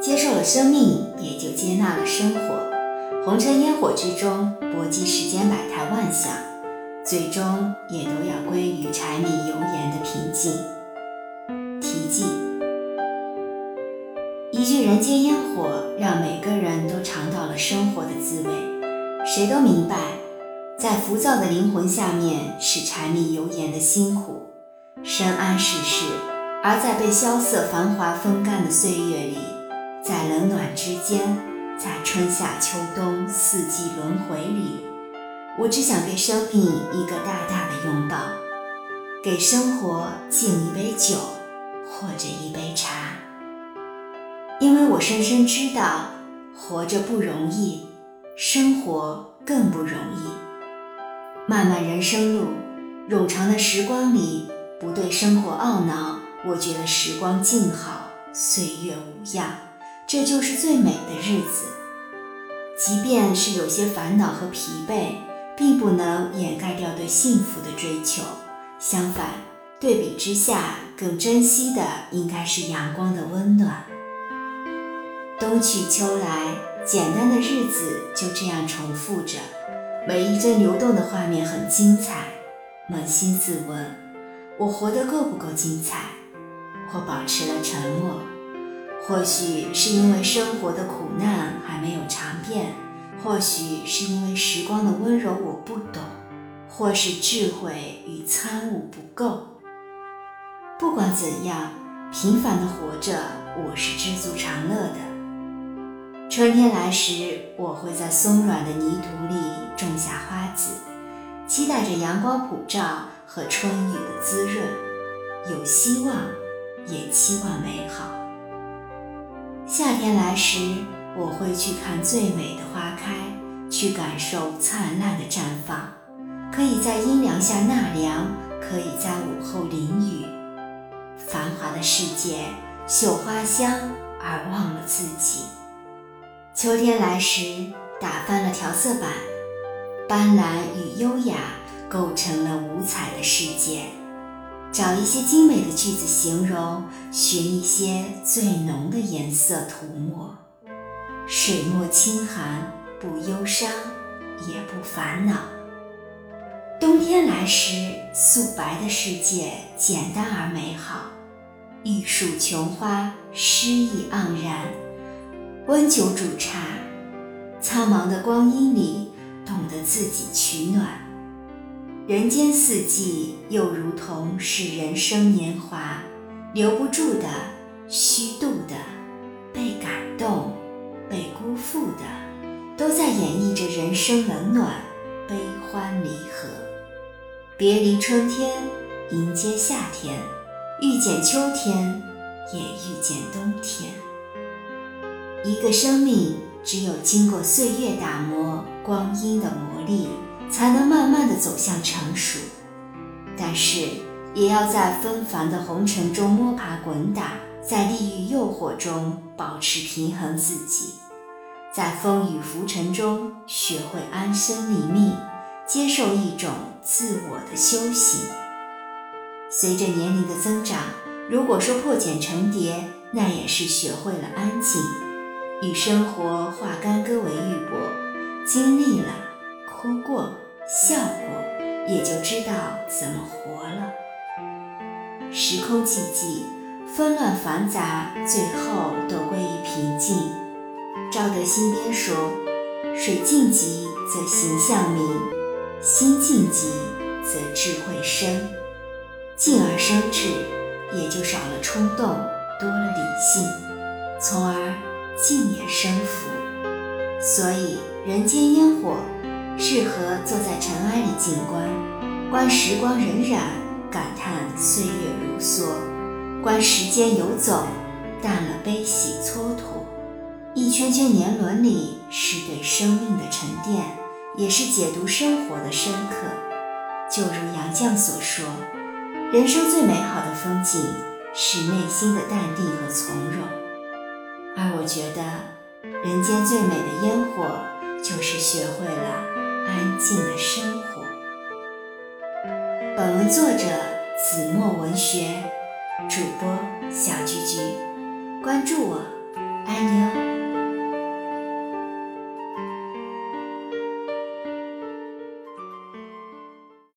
接受了生命，也就接纳了生活。红尘烟火之中，搏击世间百态万象，最终也都要归于柴米油盐的平静。题记：一句人间烟火，让每个人都尝到了生活的滋味。谁都明白，在浮躁的灵魂下面是柴米油盐的辛苦，深谙世事；而在被萧瑟繁华风干的岁月里，在冷暖之间。在春夏秋冬四季轮回里，我只想给生命一个大大的拥抱，给生活敬一杯酒或者一杯茶，因为我深深知道，活着不容易，生活更不容易。漫漫人生路，冗长的时光里，不对生活懊恼，我觉得时光静好，岁月无恙。这就是最美的日子，即便是有些烦恼和疲惫，并不能掩盖掉对幸福的追求。相反，对比之下，更珍惜的应该是阳光的温暖。冬去秋来，简单的日子就这样重复着，每一帧流动的画面很精彩。扪心自问，我活得够不够精彩？我保持了沉默。或许是因为生活的苦难还没有尝遍，或许是因为时光的温柔我不懂，或是智慧与参悟不够。不管怎样，平凡的活着，我是知足常乐的。春天来时，我会在松软的泥土里种下花籽，期待着阳光普照和春雨的滋润，有希望，也期望美好。夏天来时，我会去看最美的花开，去感受灿烂的绽放。可以在阴凉下纳凉，可以在午后淋雨。繁华的世界，嗅花香而忘了自己。秋天来时，打翻了调色板，斑斓与优雅构成了五彩的世界。找一些精美的句子形容，寻一些最浓的颜色涂抹。水墨清寒，不忧伤，也不烦恼。冬天来时，素白的世界简单而美好。玉树琼花，诗意盎然。温酒煮茶，苍茫的光阴里，懂得自己取暖。人间四季，又如同是人生年华，留不住的、虚度的、被感动、被辜负的，都在演绎着人生冷暖、悲欢离合。别离春天，迎接夏天，遇见秋天，也遇见冬天。一个生命，只有经过岁月打磨、光阴的磨砺。才能慢慢的走向成熟，但是也要在纷繁的红尘中摸爬滚打，在利欲诱惑中保持平衡自己，在风雨浮沉中学会安身立命，接受一种自我的修行。随着年龄的增长，如果说破茧成蝶，那也是学会了安静，与生活化干戈为玉帛，经历了。也就知道怎么活了。时空寂寂，纷乱繁杂，最后都归于平静。赵德新编说：“水静极则形象明，心静极则智慧生。静而生智，也就少了冲动，多了理性，从而静也生福。所以人间烟火。”适合坐在尘埃里静观，观时光荏苒，感叹岁月如梭；观时间游走，淡了悲喜蹉跎。一圈圈年轮里，是对生命的沉淀，也是解读生活的深刻。就如杨绛所说：“人生最美好的风景，是内心的淡定和从容。”而我觉得，人间最美的烟火，就是学会了。安静的生活。本文作者子墨文学，主播小菊菊。关注我，爱你哦。